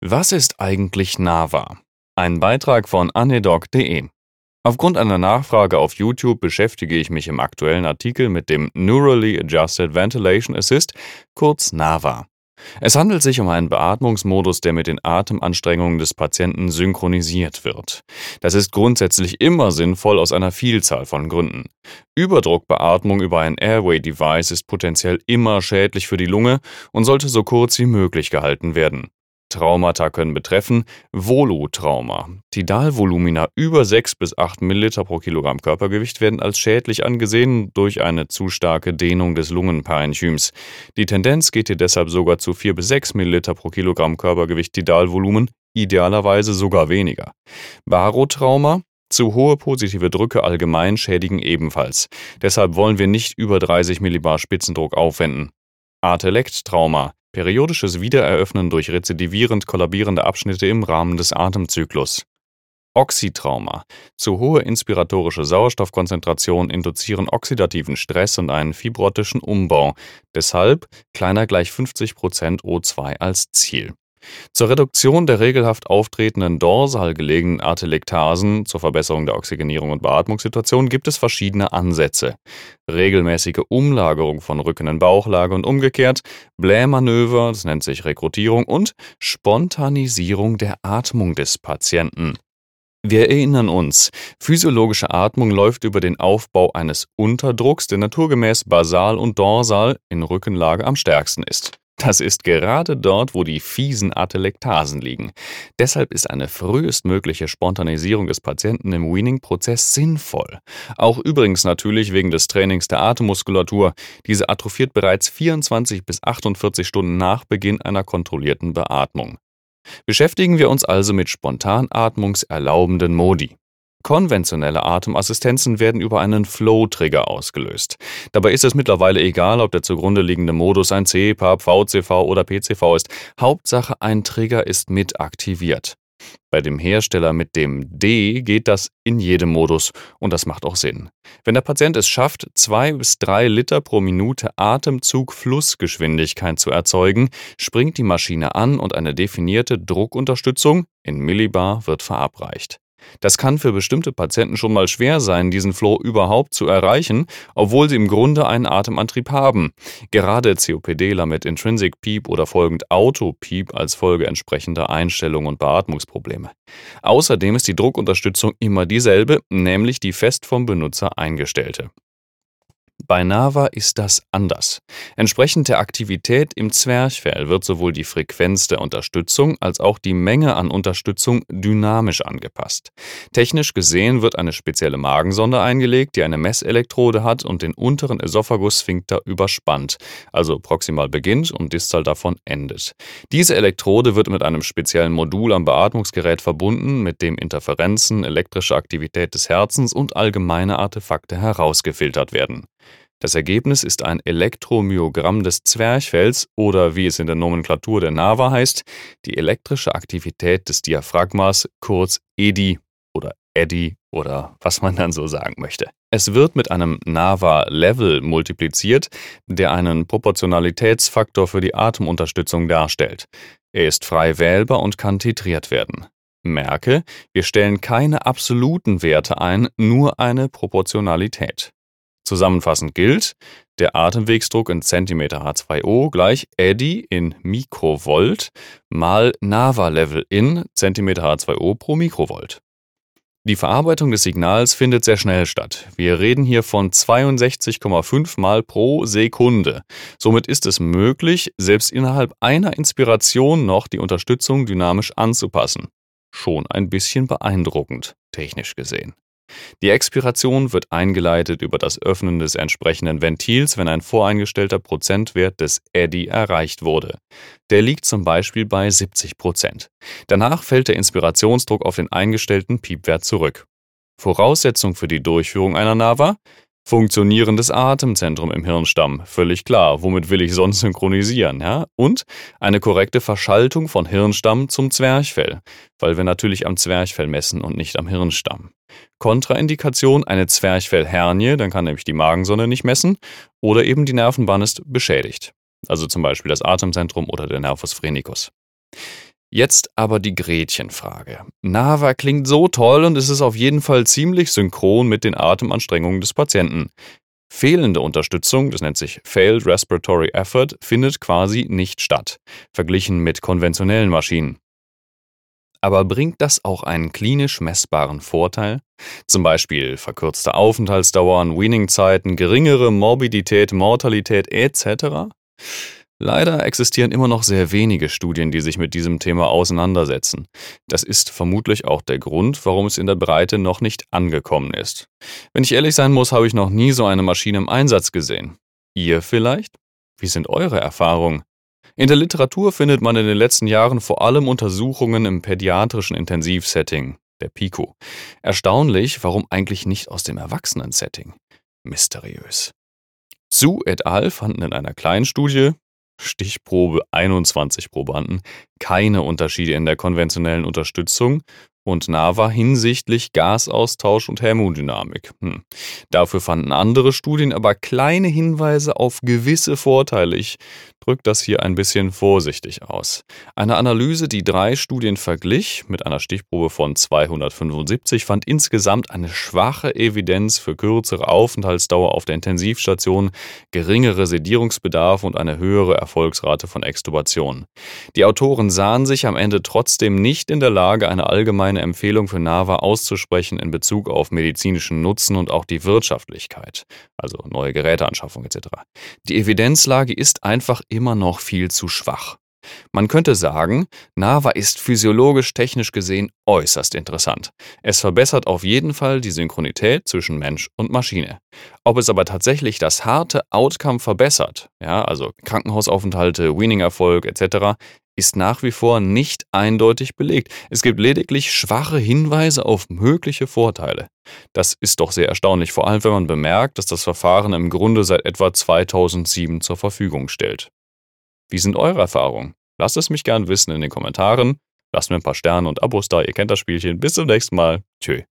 Was ist eigentlich NAVA? Ein Beitrag von anedoc.de. Aufgrund einer Nachfrage auf YouTube beschäftige ich mich im aktuellen Artikel mit dem Neurally Adjusted Ventilation Assist, kurz NAVA. Es handelt sich um einen Beatmungsmodus, der mit den Atemanstrengungen des Patienten synchronisiert wird. Das ist grundsätzlich immer sinnvoll aus einer Vielzahl von Gründen. Überdruckbeatmung über ein Airway-Device ist potenziell immer schädlich für die Lunge und sollte so kurz wie möglich gehalten werden. Traumata können betreffen Volutrauma. Tidalvolumina über 6 bis 8 Milliliter pro Kilogramm Körpergewicht werden als schädlich angesehen durch eine zu starke Dehnung des Lungenparenchyms. Die Tendenz geht hier deshalb sogar zu 4 bis 6 Milliliter pro Kilogramm Körpergewicht Tidalvolumen, idealerweise sogar weniger. Barotrauma zu hohe positive Drücke allgemein schädigen ebenfalls. Deshalb wollen wir nicht über 30 Millibar Spitzendruck aufwenden. Artelekt-Trauma periodisches Wiedereröffnen durch rezidivierend kollabierende Abschnitte im Rahmen des Atemzyklus. Oxytrauma. Zu hohe inspiratorische Sauerstoffkonzentrationen induzieren oxidativen Stress und einen fibrotischen Umbau. Deshalb kleiner gleich 50% O2 als Ziel. Zur Reduktion der regelhaft auftretenden dorsal gelegenen Atelektasen zur Verbesserung der Oxygenierung und Beatmungssituation gibt es verschiedene Ansätze. Regelmäßige Umlagerung von Rücken in Bauchlage und umgekehrt, Blähmanöver, das nennt sich Rekrutierung und Spontanisierung der Atmung des Patienten. Wir erinnern uns, physiologische Atmung läuft über den Aufbau eines Unterdrucks, der naturgemäß basal und dorsal in Rückenlage am stärksten ist. Das ist gerade dort, wo die fiesen Atelektasen liegen. Deshalb ist eine frühestmögliche Spontanisierung des Patienten im Weaning-Prozess sinnvoll. Auch übrigens natürlich wegen des Trainings der Atemmuskulatur. Diese atrophiert bereits 24 bis 48 Stunden nach Beginn einer kontrollierten Beatmung. Beschäftigen wir uns also mit spontanatmungserlaubenden Modi. Konventionelle Atemassistenzen werden über einen Flow-Trigger ausgelöst. Dabei ist es mittlerweile egal, ob der zugrunde liegende Modus ein CPAP, VCV oder PCV ist. Hauptsache, ein Trigger ist mit aktiviert. Bei dem Hersteller mit dem D geht das in jedem Modus und das macht auch Sinn. Wenn der Patient es schafft, zwei bis drei Liter pro Minute Atemzug-Flussgeschwindigkeit zu erzeugen, springt die Maschine an und eine definierte Druckunterstützung in Millibar wird verabreicht. Das kann für bestimmte Patienten schon mal schwer sein, diesen Flow überhaupt zu erreichen, obwohl sie im Grunde einen Atemantrieb haben. Gerade COPDler mit Intrinsic Peep oder folgend Auto-Peep als Folge entsprechender Einstellungen und Beatmungsprobleme. Außerdem ist die Druckunterstützung immer dieselbe, nämlich die fest vom Benutzer eingestellte. Bei Nava ist das anders. Entsprechend der Aktivität im Zwerchfell wird sowohl die Frequenz der Unterstützung als auch die Menge an Unterstützung dynamisch angepasst. Technisch gesehen wird eine spezielle Magensonde eingelegt, die eine Messelektrode hat und den unteren Esophagus-Sphinkter überspannt, also proximal beginnt und distal davon endet. Diese Elektrode wird mit einem speziellen Modul am Beatmungsgerät verbunden, mit dem Interferenzen, elektrische Aktivität des Herzens und allgemeine Artefakte herausgefiltert werden. Das Ergebnis ist ein Elektromyogramm des Zwerchfells oder wie es in der Nomenklatur der NAVA heißt, die elektrische Aktivität des Diaphragmas, kurz EDI oder EDI oder was man dann so sagen möchte. Es wird mit einem NAVA-Level multipliziert, der einen Proportionalitätsfaktor für die Atemunterstützung darstellt. Er ist frei wählbar und kann titriert werden. Merke, wir stellen keine absoluten Werte ein, nur eine Proportionalität. Zusammenfassend gilt, der Atemwegsdruck in Zentimeter H2O gleich Eddy in Mikrovolt mal Nava-Level in Zentimeter H2O pro Mikrovolt. Die Verarbeitung des Signals findet sehr schnell statt. Wir reden hier von 62,5 Mal pro Sekunde. Somit ist es möglich, selbst innerhalb einer Inspiration noch die Unterstützung dynamisch anzupassen. Schon ein bisschen beeindruckend, technisch gesehen. Die Expiration wird eingeleitet über das Öffnen des entsprechenden Ventils, wenn ein voreingestellter Prozentwert des Eddy erreicht wurde. Der liegt zum Beispiel bei 70 Prozent. Danach fällt der Inspirationsdruck auf den eingestellten Piepwert zurück. Voraussetzung für die Durchführung einer NAVA? Funktionierendes Atemzentrum im Hirnstamm, völlig klar. Womit will ich sonst synchronisieren, ja? Und eine korrekte Verschaltung von Hirnstamm zum Zwerchfell, weil wir natürlich am Zwerchfell messen und nicht am Hirnstamm. Kontraindikation eine Zwerchfellhernie, dann kann nämlich die Magensonne nicht messen, oder eben die Nervenbahn ist beschädigt. Also zum Beispiel das Atemzentrum oder der Nervus phrenicus. Jetzt aber die Gretchenfrage. Nava klingt so toll und es ist auf jeden Fall ziemlich synchron mit den Atemanstrengungen des Patienten. Fehlende Unterstützung, das nennt sich Failed Respiratory Effort, findet quasi nicht statt, verglichen mit konventionellen Maschinen. Aber bringt das auch einen klinisch messbaren Vorteil? Zum Beispiel verkürzte Aufenthaltsdauern, Weaning-Zeiten, geringere Morbidität, Mortalität etc.? Leider existieren immer noch sehr wenige Studien, die sich mit diesem Thema auseinandersetzen. Das ist vermutlich auch der Grund, warum es in der Breite noch nicht angekommen ist. Wenn ich ehrlich sein muss, habe ich noch nie so eine Maschine im Einsatz gesehen. Ihr vielleicht? Wie sind eure Erfahrungen? In der Literatur findet man in den letzten Jahren vor allem Untersuchungen im pädiatrischen Intensivsetting, der PICO. Erstaunlich, warum eigentlich nicht aus dem Erwachsenen-Setting? Mysteriös. Su et al. fanden in einer kleinen Studie, Stichprobe 21 Probanden, keine Unterschiede in der konventionellen Unterstützung und Nava hinsichtlich Gasaustausch und Thermodynamik. Hm. Dafür fanden andere Studien aber kleine Hinweise auf gewisse Vorteile. Ich drückt das hier ein bisschen vorsichtig aus. Eine Analyse, die drei Studien verglich, mit einer Stichprobe von 275, fand insgesamt eine schwache Evidenz für kürzere Aufenthaltsdauer auf der Intensivstation, geringere Sedierungsbedarf und eine höhere Erfolgsrate von Extubationen. Die Autoren sahen sich am Ende trotzdem nicht in der Lage, eine allgemeine Empfehlung für NAVA auszusprechen in Bezug auf medizinischen Nutzen und auch die Wirtschaftlichkeit, also neue Geräteanschaffung etc. Die Evidenzlage ist einfach immer noch viel zu schwach. Man könnte sagen, Nava ist physiologisch technisch gesehen äußerst interessant. Es verbessert auf jeden Fall die Synchronität zwischen Mensch und Maschine. Ob es aber tatsächlich das harte Outcome verbessert, ja, also Krankenhausaufenthalte, Weaning-Erfolg etc., ist nach wie vor nicht eindeutig belegt. Es gibt lediglich schwache Hinweise auf mögliche Vorteile. Das ist doch sehr erstaunlich, vor allem wenn man bemerkt, dass das Verfahren im Grunde seit etwa 2007 zur Verfügung stellt. Wie sind eure Erfahrungen? Lasst es mich gern wissen in den Kommentaren. Lasst mir ein paar Sterne und Abos da, ihr kennt das Spielchen. Bis zum nächsten Mal. Tschö.